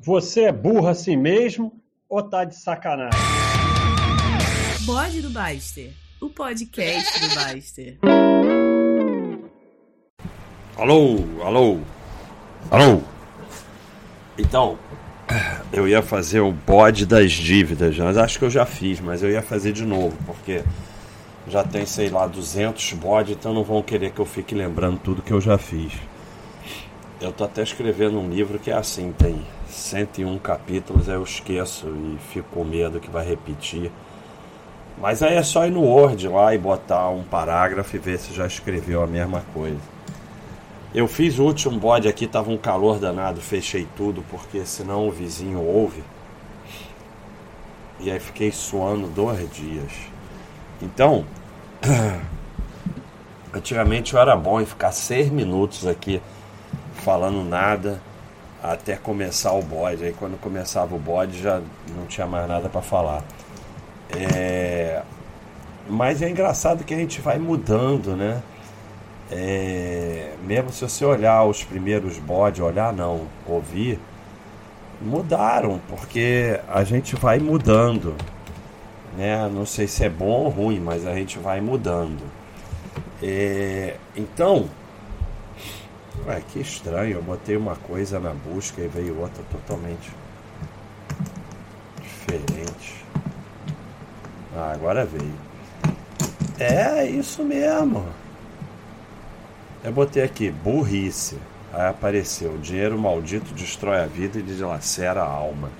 Você é burro assim mesmo ou tá de sacanagem? Bode do Baster, o podcast do Baster. Alô, alô, alô. Então, eu ia fazer o bode das dívidas, mas acho que eu já fiz, mas eu ia fazer de novo, porque já tem, sei lá, 200 bodes, então não vão querer que eu fique lembrando tudo que eu já fiz. Eu tô até escrevendo um livro que é assim, tem 101 capítulos, aí eu esqueço e fico com medo que vai repetir. Mas aí é só ir no Word lá e botar um parágrafo e ver se já escreveu a mesma coisa. Eu fiz o último bode aqui, tava um calor danado, fechei tudo, porque senão o vizinho ouve. E aí fiquei suando dois dias. Então, antigamente eu era bom em ficar seis minutos aqui falando nada até começar o bode. Aí quando começava o bode já não tinha mais nada para falar. É... Mas é engraçado que a gente vai mudando, né? É... Mesmo se você olhar os primeiros bodes, olhar não, ouvir, mudaram, porque a gente vai mudando. Né? Não sei se é bom ou ruim, mas a gente vai mudando. É... Então, Ué, que estranho, eu botei uma coisa na busca e veio outra totalmente diferente. Ah, agora veio. É isso mesmo. Eu botei aqui, burrice. Aí apareceu, dinheiro maldito destrói a vida e dilacera a alma.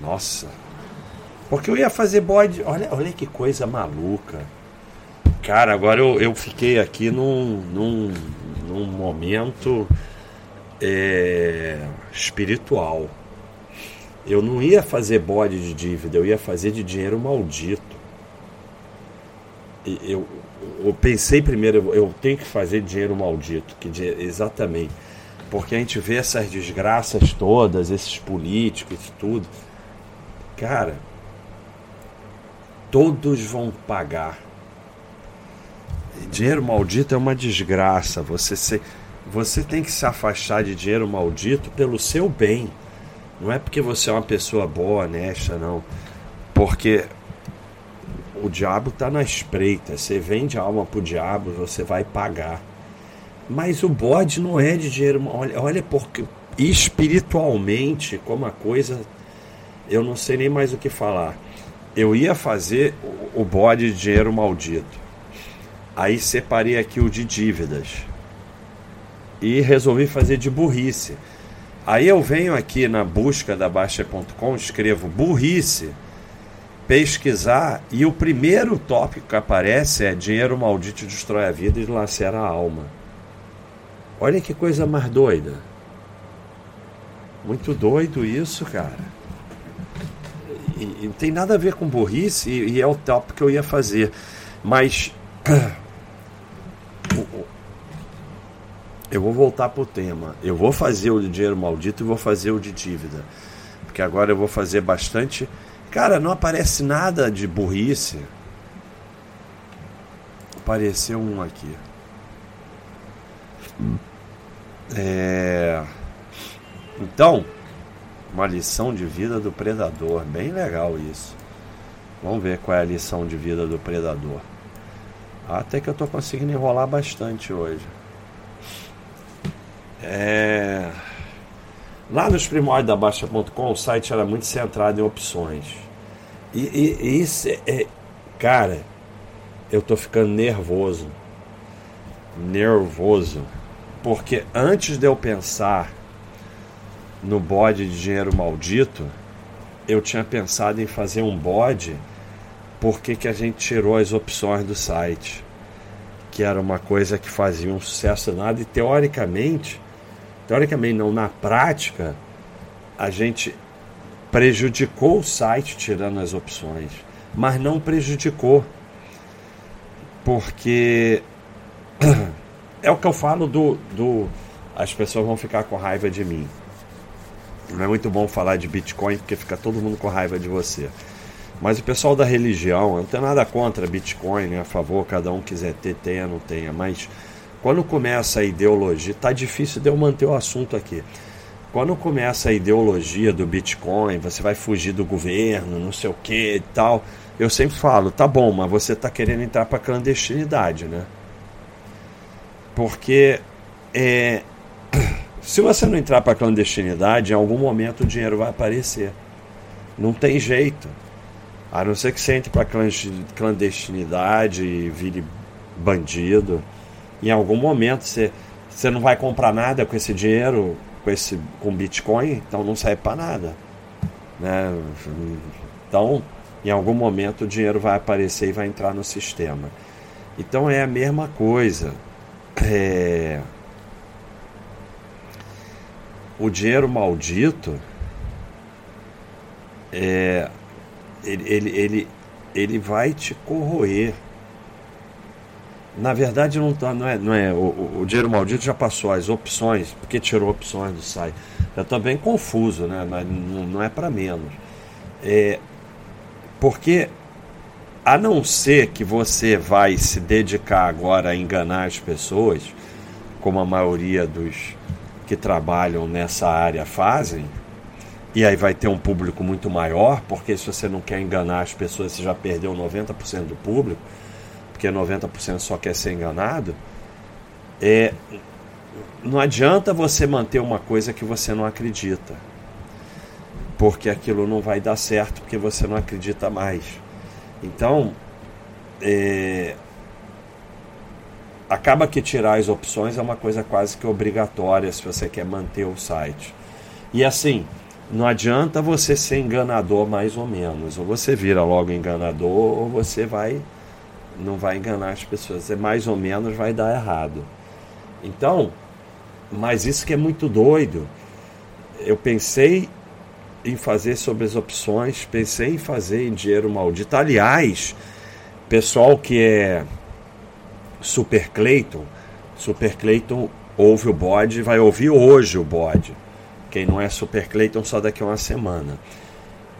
Nossa. Porque eu ia fazer bode. Olha, olha que coisa maluca. Cara, agora eu, eu fiquei aqui num, num, num momento é, espiritual. Eu não ia fazer bode de dívida, eu ia fazer de dinheiro maldito. Eu, eu pensei primeiro, eu tenho que fazer dinheiro maldito, que exatamente, porque a gente vê essas desgraças todas, esses políticos e tudo. Cara, todos vão pagar Dinheiro maldito é uma desgraça. Você, se, você tem que se afastar de dinheiro maldito pelo seu bem. Não é porque você é uma pessoa boa, honesta, não. Porque o diabo está na espreita. Você vende a alma pro diabo, você vai pagar. Mas o bode não é de dinheiro. Olha, olha porque espiritualmente como a coisa. Eu não sei nem mais o que falar. Eu ia fazer o bode de dinheiro maldito. Aí separei aqui o de dívidas. E resolvi fazer de burrice. Aí eu venho aqui na busca da Baixa.com, escrevo burrice, pesquisar, e o primeiro tópico que aparece é dinheiro maldito destrói a vida e lacera a alma. Olha que coisa mais doida. Muito doido isso, cara. E, e tem nada a ver com burrice, e, e é o tópico que eu ia fazer. Mas eu vou voltar pro tema. Eu vou fazer o de dinheiro maldito e vou fazer o de dívida. Porque agora eu vou fazer bastante. Cara, não aparece nada de burrice. Apareceu um aqui. É... Então, uma lição de vida do predador. Bem legal isso. Vamos ver qual é a lição de vida do predador. Até que eu estou conseguindo enrolar bastante hoje. É... Lá nos primórdios da Baixa.com, o site era muito centrado em opções. E, e, e isso é, é. Cara, eu tô ficando nervoso. Nervoso. Porque antes de eu pensar no bode de dinheiro maldito, eu tinha pensado em fazer um bode porque que a gente tirou as opções do site. Que era uma coisa que fazia um sucesso nada e teoricamente teoricamente não, na prática, a gente prejudicou o site tirando as opções, mas não prejudicou, porque é o que eu falo do, do as pessoas vão ficar com raiva de mim. Não é muito bom falar de Bitcoin porque fica todo mundo com raiva de você. Mas o pessoal da religião, eu não tenho nada contra Bitcoin, né? a favor, cada um quiser ter, tenha, não tenha, mas quando começa a ideologia, tá difícil de eu manter o assunto aqui. quando começa a ideologia do Bitcoin, você vai fugir do governo, não sei o que e tal. Eu sempre falo, tá bom, mas você está querendo entrar para clandestinidade, né? Porque é, se você não entrar para clandestinidade, em algum momento o dinheiro vai aparecer. Não tem jeito. A não ser que você entre para clandestinidade e vire bandido. Em algum momento você, você não vai comprar nada com esse dinheiro, com esse com Bitcoin, então não serve para nada. Né? Então, em algum momento o dinheiro vai aparecer e vai entrar no sistema. Então é a mesma coisa. É... O dinheiro maldito é, ele, ele, ele, ele vai te corroer. Na verdade, não, tá, não é. Não é o, o dinheiro maldito já passou as opções, porque tirou opções do site. Já estou bem confuso, né? Mas não, não é para menos. É, porque, a não ser que você vai se dedicar agora a enganar as pessoas, como a maioria dos que trabalham nessa área fazem, e aí vai ter um público muito maior, porque se você não quer enganar as pessoas, você já perdeu 90% do público, porque 90% só quer ser enganado. É, não adianta você manter uma coisa que você não acredita, porque aquilo não vai dar certo, porque você não acredita mais. Então, é, acaba que tirar as opções é uma coisa quase que obrigatória se você quer manter o site. E assim, não adianta você ser enganador mais ou menos. Ou você vira logo enganador, ou você vai não vai enganar as pessoas. É mais ou menos vai dar errado. Então, mas isso que é muito doido. Eu pensei em fazer sobre as opções, pensei em fazer em dinheiro maldito. Aliás, pessoal que é Super Clayton, Super Clayton ouve o bode, vai ouvir hoje o bode. Quem não é Super Clayton só daqui a uma semana.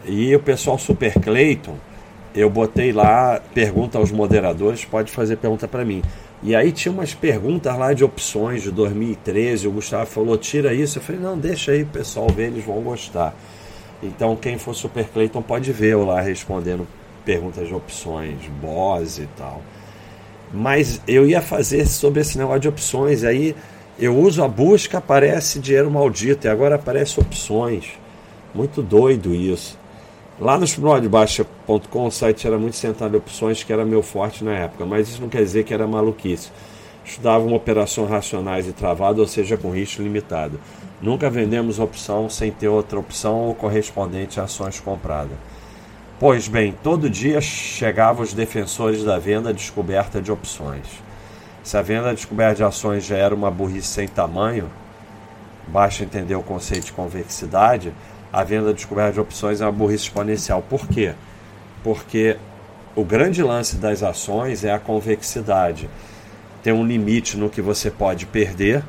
E o pessoal Super Clayton, eu botei lá, pergunta aos moderadores, pode fazer pergunta para mim. E aí tinha umas perguntas lá de opções de 2013, o Gustavo falou, tira isso. Eu falei, não, deixa aí pessoal ver, eles vão gostar. Então quem for Super Clayton pode ver eu lá respondendo perguntas de opções, boss e tal. Mas eu ia fazer sobre esse negócio de opções, aí eu uso a busca, aparece dinheiro maldito, e agora aparece opções. Muito doido isso. Lá no explodebaixa.com o site era muito centrado em opções, que era meu forte na época, mas isso não quer dizer que era maluquice. Estudava uma operação racionais e travada, ou seja, com risco limitado. Nunca vendemos opção sem ter outra opção ou correspondente a ações compradas. Pois bem, todo dia chegavam os defensores da venda descoberta de opções. Se a venda descoberta de ações já era uma burrice sem tamanho, basta entender o conceito de convexidade, a venda descoberta de opções é uma burrice exponencial. Por quê? Porque o grande lance das ações é a convexidade. Tem um limite no que você pode perder,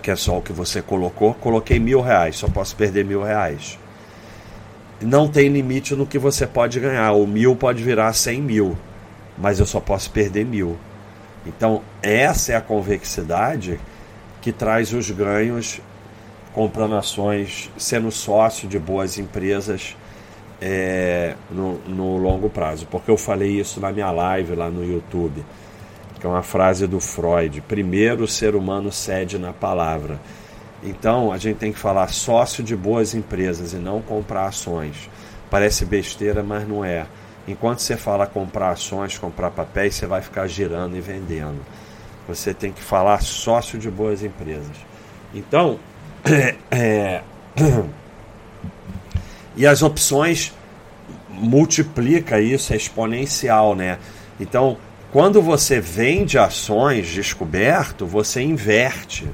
que é só o que você colocou. Coloquei mil reais, só posso perder mil reais. Não tem limite no que você pode ganhar. O mil pode virar cem mil, mas eu só posso perder mil. Então, essa é a convexidade que traz os ganhos comprando ações, sendo sócio de boas empresas é, no, no longo prazo. Porque eu falei isso na minha live lá no YouTube, que é uma frase do Freud: primeiro o ser humano cede na palavra. Então, a gente tem que falar sócio de boas empresas e não comprar ações. Parece besteira, mas não é. Enquanto você fala comprar ações, comprar papéis, você vai ficar girando e vendendo. Você tem que falar sócio de boas empresas. Então, e as opções multiplica isso, é exponencial, né? Então, quando você vende ações descoberto, você inverte.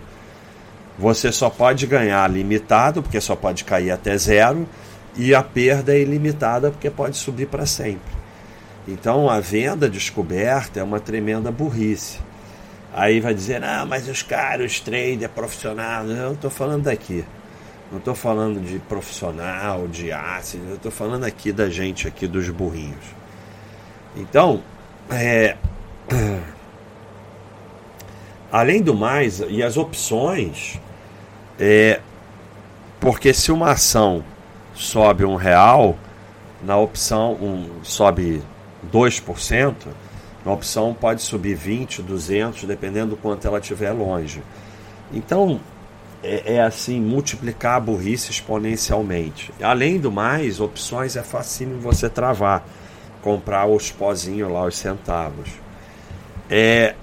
Você só pode ganhar limitado, porque só pode cair até zero, e a perda é ilimitada porque pode subir para sempre. Então a venda descoberta é uma tremenda burrice. Aí vai dizer, ah, mas os caras, os trader profissionais, eu não estou falando daqui. Não estou falando de profissional, de ácido, eu estou falando aqui da gente aqui dos burrinhos. Então, é, além do mais, e as opções, é, Porque se uma ação sobe um real, na opção um, sobe 2%, na opção pode subir 20, 200, dependendo do quanto ela estiver longe. Então, é, é, assim, multiplicar a burrice exponencialmente. Além do mais, opções é facinho você travar. Comprar os pozinhos lá, os centavos. É...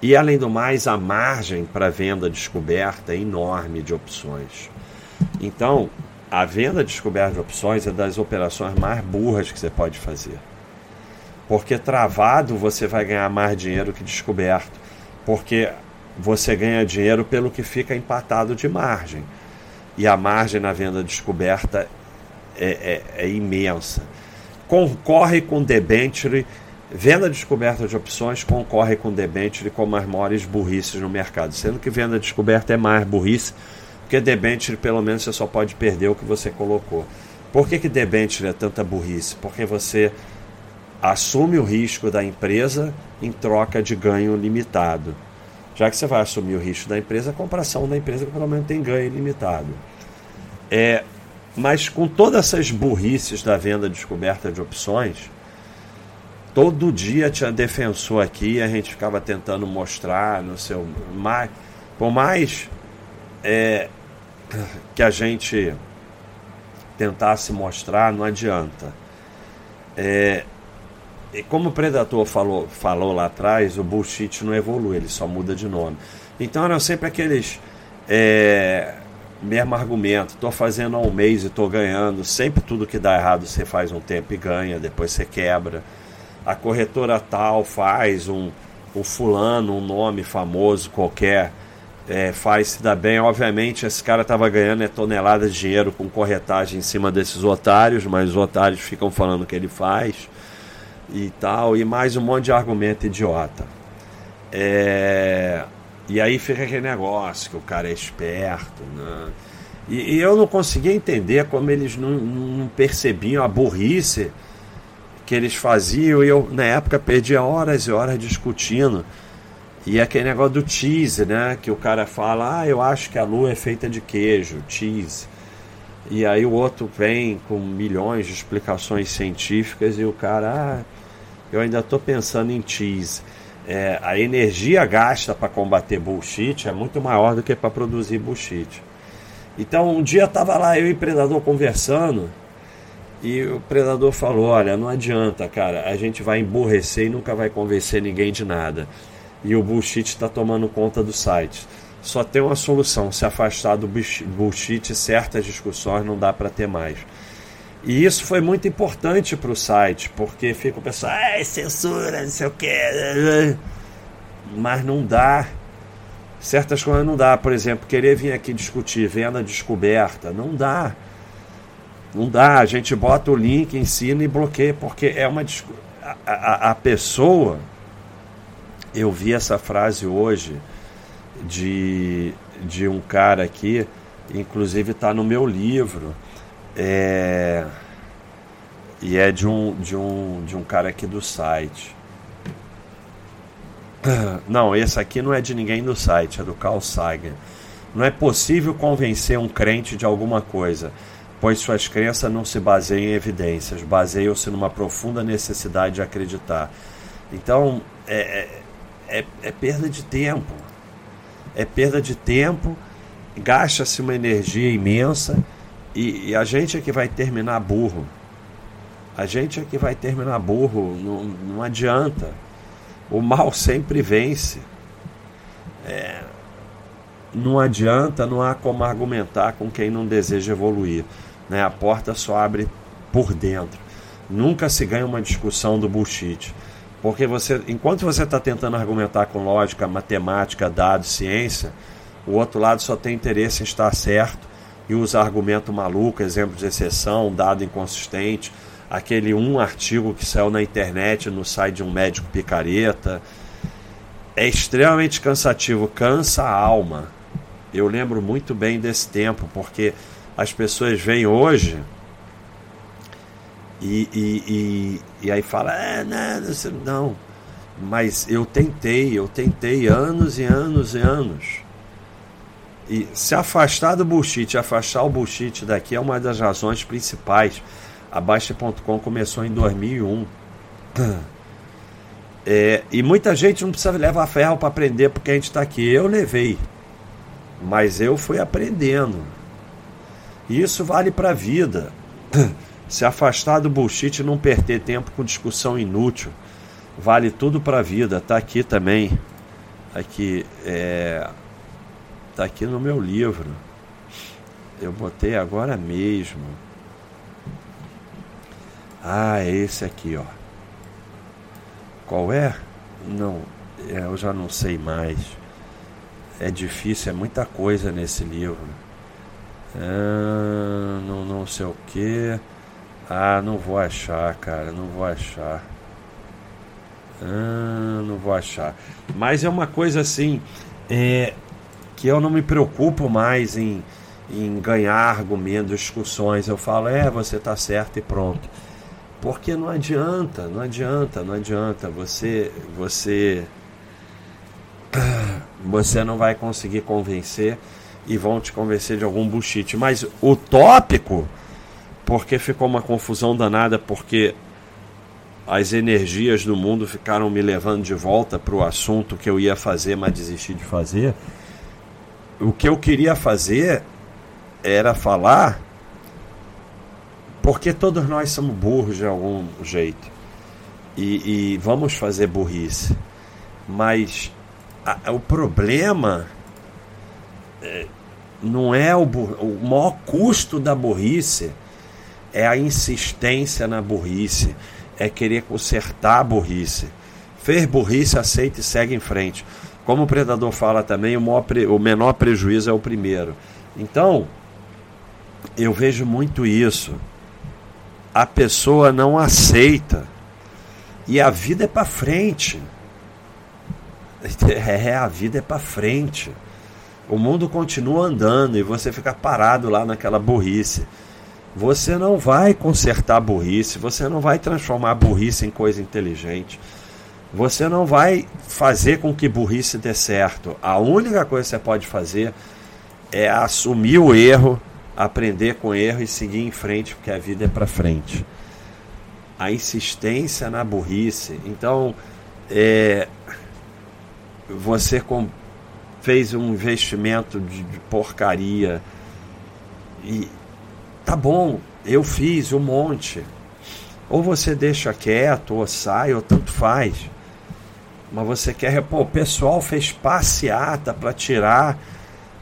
E além do mais, a margem para venda descoberta é enorme de opções. Então, a venda descoberta de opções é das operações mais burras que você pode fazer. Porque travado você vai ganhar mais dinheiro que descoberto. Porque você ganha dinheiro pelo que fica empatado de margem. E a margem na venda descoberta é, é, é imensa. Concorre com debenture, venda descoberta de opções concorre com debenture como as maiores burrices no mercado. Sendo que venda descoberta é mais burrice, porque debenture pelo menos você só pode perder o que você colocou. Por que, que debenture é tanta burrice? Porque você assume o risco da empresa em troca de ganho limitado. Já que você vai assumir o risco da empresa, compra ação da empresa que pelo menos tem ganho ilimitado. É, mas com todas essas burrices da venda descoberta de opções, todo dia tinha defensor aqui, a gente ficava tentando mostrar no seu. Mais, por mais é, que a gente tentasse mostrar, não adianta. É, e como o Predator falou, falou lá atrás, o bullshit não evolui, ele só muda de nome. Então eram sempre aqueles. É, mesmo argumento, estou fazendo há um mês e estou ganhando. Sempre tudo que dá errado você faz um tempo e ganha, depois você quebra. A corretora tal faz um, um fulano, um nome famoso qualquer, é, faz se dá bem. Obviamente, esse cara estava ganhando é toneladas de dinheiro com corretagem em cima desses otários, mas os otários ficam falando que ele faz e tal, e mais um monte de argumento idiota. É... E aí fica aquele negócio que o cara é esperto, né? E, e eu não conseguia entender como eles não, não, percebiam a burrice que eles faziam, e eu na época perdia horas e horas discutindo. E aquele negócio do cheese, né? Que o cara fala, ah, eu acho que a lua é feita de queijo, cheese. E aí o outro vem com milhões de explicações científicas e o cara, ah, eu ainda estou pensando em cheese. É, a energia gasta para combater bullshit é muito maior do que para produzir bullshit. Então um dia estava lá eu e o Predador conversando e o Predador falou: Olha, não adianta, cara, a gente vai emburrecer e nunca vai convencer ninguém de nada. E o bullshit está tomando conta do site. Só tem uma solução: se afastar do bullshit, certas discussões não dá para ter mais. E isso foi muito importante para o site, porque fica o pessoal, ah, censura, não sei o quê. Mas não dá. Certas coisas não dá. Por exemplo, querer vir aqui discutir venda descoberta, não dá. Não dá. A gente bota o link, ensina e bloqueia, porque é uma. A, a, a pessoa. Eu vi essa frase hoje de, de um cara aqui, inclusive está no meu livro é, e é de um, de, um, de um cara aqui do site. Não, esse aqui não é de ninguém do site, é do Carl Sagan. Não é possível convencer um crente de alguma coisa, pois suas crenças não se baseiam em evidências, baseiam-se numa profunda necessidade de acreditar. Então, é, é, é, é perda de tempo. É perda de tempo, gasta-se uma energia imensa e, e, a gente é que vai terminar burro. A gente é que vai terminar burro. Não, não adianta. O mal sempre vence. É, não adianta, não há como argumentar com quem não deseja evoluir. Né? A porta só abre por dentro. Nunca se ganha uma discussão do bullshit. Porque você, enquanto você está tentando argumentar com lógica, matemática, dados, ciência, o outro lado só tem interesse em estar certo e usa argumento maluco, exemplo de exceção, dado inconsistente, aquele um artigo que saiu na internet no site de um médico picareta. É extremamente cansativo, cansa a alma. Eu lembro muito bem desse tempo, porque as pessoas vêm hoje e, e, e, e aí fala, é, não, não, mas eu tentei, eu tentei anos e anos e anos E se afastar do bullshit, afastar o bullshit daqui é uma das razões principais. A Baixa.com começou em 2001. É, e muita gente não precisa levar ferro para aprender porque a gente está aqui. Eu levei, mas eu fui aprendendo. E isso vale para a vida. Se afastar do bullshit e não perder tempo com discussão inútil. Vale tudo para a vida. Tá aqui também. Aqui é tá aqui no meu livro. Eu botei agora mesmo. Ah, é esse aqui, ó. Qual é? Não, é, eu já não sei mais. É difícil, é muita coisa nesse livro. Ah, não, não sei o que. Ah, não vou achar, cara, não vou achar. Ah, não vou achar. Mas é uma coisa assim, é, que eu não me preocupo mais em, em ganhar argumentos, discussões. Eu falo, é, você está certo e pronto. Porque não adianta, não adianta, não adianta. Você, você, você não vai conseguir convencer e vão te convencer de algum bullshit. Mas o tópico, porque ficou uma confusão danada, porque as energias do mundo ficaram me levando de volta para o assunto que eu ia fazer, mas desisti de fazer. O que eu queria fazer era falar porque todos nós somos burros de algum jeito. E, e vamos fazer burrice. Mas a, o problema é, não é o, o maior custo da burrice é a insistência na burrice, é querer consertar a burrice. Fez burrice, aceita e segue em frente. Como o predador fala também, o, maior, o menor prejuízo é o primeiro. Então, eu vejo muito isso a pessoa não aceita. E a vida é para frente. É, a vida é para frente. O mundo continua andando e você fica parado lá naquela burrice. Você não vai consertar a burrice, você não vai transformar a burrice em coisa inteligente. Você não vai fazer com que burrice dê certo. A única coisa que você pode fazer é assumir o erro aprender com erro e seguir em frente, porque a vida é para frente. A insistência na burrice. Então, é, você com, fez um investimento de, de porcaria e tá bom, eu fiz um monte. Ou você deixa quieto, ou sai, ou tanto faz. Mas você quer, pô, o pessoal fez passeata para tirar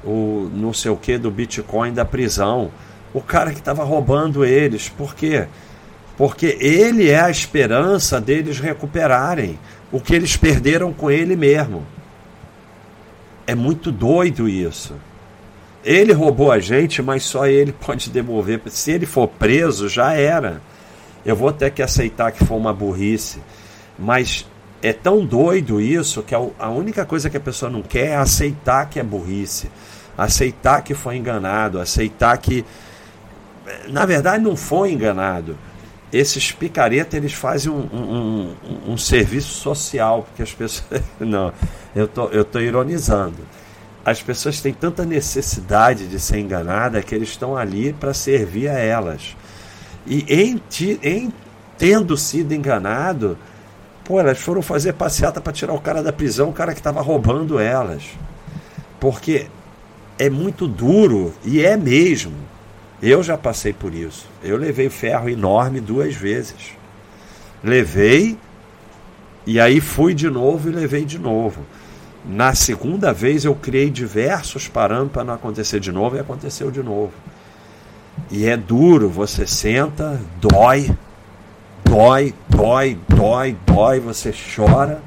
o não sei o que do Bitcoin da prisão. O cara que estava roubando eles. Por quê? Porque ele é a esperança deles recuperarem o que eles perderam com ele mesmo. É muito doido isso. Ele roubou a gente, mas só ele pode devolver. Se ele for preso, já era. Eu vou ter que aceitar que foi uma burrice. Mas é tão doido isso que a única coisa que a pessoa não quer é aceitar que é burrice aceitar que foi enganado, aceitar que na verdade não foi enganado. Esses picaretas eles fazem um, um, um, um serviço social, porque as pessoas. Não, eu tô, eu tô ironizando. As pessoas têm tanta necessidade de ser enganada que eles estão ali para servir a elas. E em, em tendo sido enganado, pô, elas foram fazer passeata para tirar o cara da prisão, o cara que estava roubando elas. Porque é muito duro e é mesmo. Eu já passei por isso. Eu levei ferro enorme duas vezes. Levei e aí fui de novo e levei de novo. Na segunda vez eu criei diversos parâmetros para não acontecer de novo e aconteceu de novo. E é duro, você senta, dói, dói, dói, dói, dói, você chora.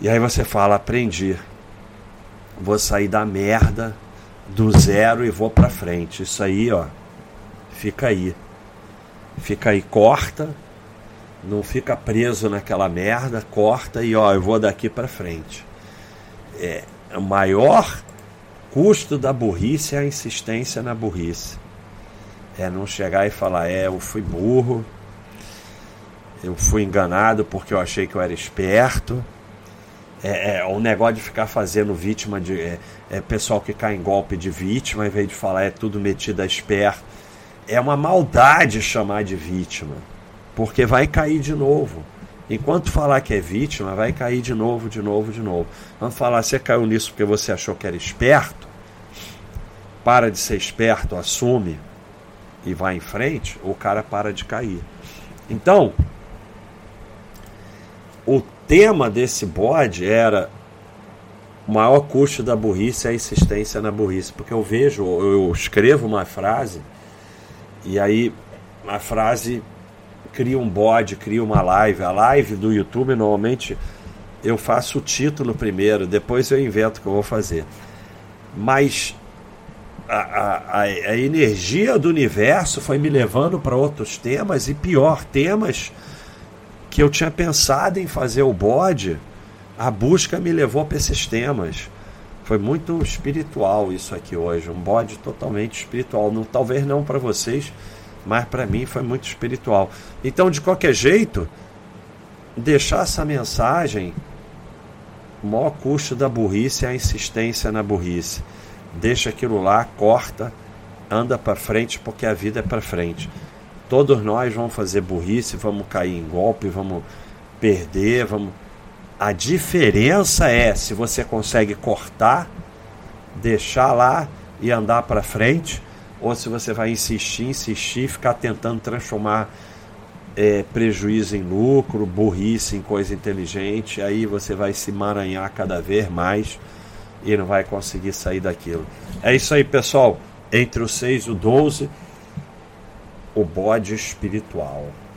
E aí você fala, aprendi vou sair da merda do zero e vou para frente. Isso aí, ó, fica aí. Fica aí, corta. Não fica preso naquela merda, corta e ó, eu vou daqui para frente. É, o maior custo da burrice é a insistência na burrice. É não chegar e falar, é, eu fui burro, eu fui enganado porque eu achei que eu era esperto É, é, o negócio de ficar fazendo vítima de. É, é, pessoal que cai em golpe de vítima, em vez de falar é tudo metido a esperto. É uma maldade chamar de vítima. Porque vai cair de novo. Enquanto falar que é vítima, vai cair de novo, de novo, de novo. Vamos falar, você caiu nisso porque você achou que era esperto? Para de ser esperto, assume e vai em frente, o cara para de cair. Então, o tema desse bode era o maior custo da burrice é a insistência na burrice. Porque eu vejo, eu escrevo uma frase e aí a frase cria um bode, cria uma live. A live do YouTube, normalmente, eu faço o título primeiro, depois eu invento o que eu vou fazer. Mas a, a, a energia do universo foi me levando para outros temas e pior, temas que eu tinha pensado em fazer o bode, a busca me levou para esses temas. Foi muito espiritual isso aqui hoje, um bode totalmente espiritual. Não, talvez não para vocês, mas para mim foi muito espiritual. Então, de qualquer jeito, deixar essa mensagem, o maior custo da burrice é a insistência na burrice. Deixa aquilo lá, corta, anda para frente, porque a vida é para frente. Todos nós vamos fazer burrice, vamos cair em golpe, vamos perder, vamos. A diferença é se você consegue cortar, deixar lá e andar para frente ou se você vai insistir, insistir, ficar tentando transformar é, prejuízo em lucro, burrice em coisa inteligente, aí você vai se maranhar cada vez mais e não vai conseguir sair daquilo. É isso aí, pessoal. Entre o 6 e o 12, o bode espiritual.